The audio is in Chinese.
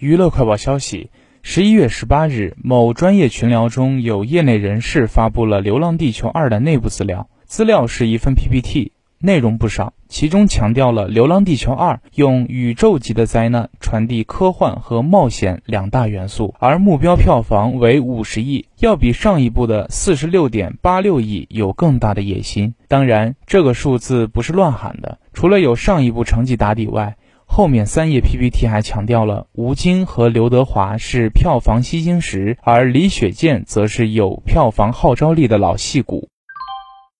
娱乐快报消息：十一月十八日，某专业群聊中有业内人士发布了《流浪地球二》的内部资料，资料是一份 PPT，内容不少，其中强调了《流浪地球二》用宇宙级的灾难传递科幻和冒险两大元素，而目标票房为五十亿，要比上一部的四十六点八六亿有更大的野心。当然，这个数字不是乱喊的，除了有上一部成绩打底外。后面三页 PPT 还强调了吴京和刘德华是票房吸金石，而李雪健则是有票房号召力的老戏骨。